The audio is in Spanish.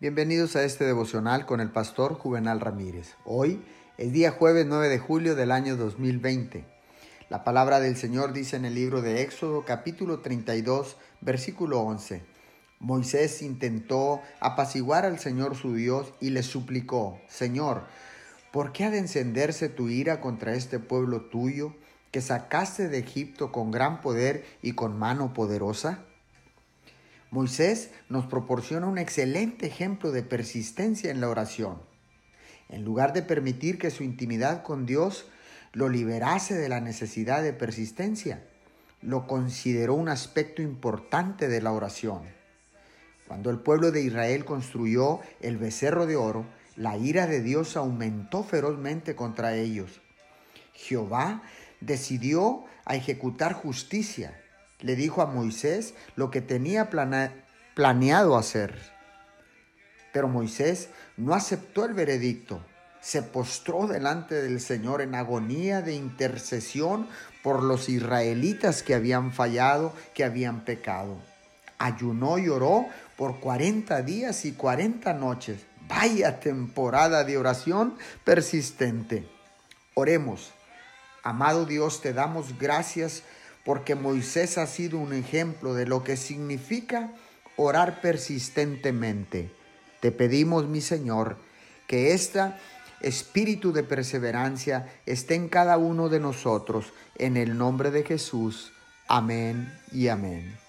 Bienvenidos a este devocional con el pastor Juvenal Ramírez. Hoy es día jueves 9 de julio del año 2020. La palabra del Señor dice en el libro de Éxodo capítulo 32 versículo 11. Moisés intentó apaciguar al Señor su Dios y le suplicó, Señor, ¿por qué ha de encenderse tu ira contra este pueblo tuyo que sacaste de Egipto con gran poder y con mano poderosa? Moisés nos proporciona un excelente ejemplo de persistencia en la oración. En lugar de permitir que su intimidad con Dios lo liberase de la necesidad de persistencia, lo consideró un aspecto importante de la oración. Cuando el pueblo de Israel construyó el becerro de oro, la ira de Dios aumentó ferozmente contra ellos. Jehová decidió a ejecutar justicia le dijo a Moisés lo que tenía planeado hacer. Pero Moisés no aceptó el veredicto. Se postró delante del Señor en agonía de intercesión por los israelitas que habían fallado, que habían pecado. Ayunó y oró por cuarenta días y cuarenta noches. Vaya temporada de oración persistente. Oremos. Amado Dios, te damos gracias porque Moisés ha sido un ejemplo de lo que significa orar persistentemente. Te pedimos, mi Señor, que este espíritu de perseverancia esté en cada uno de nosotros, en el nombre de Jesús. Amén y amén.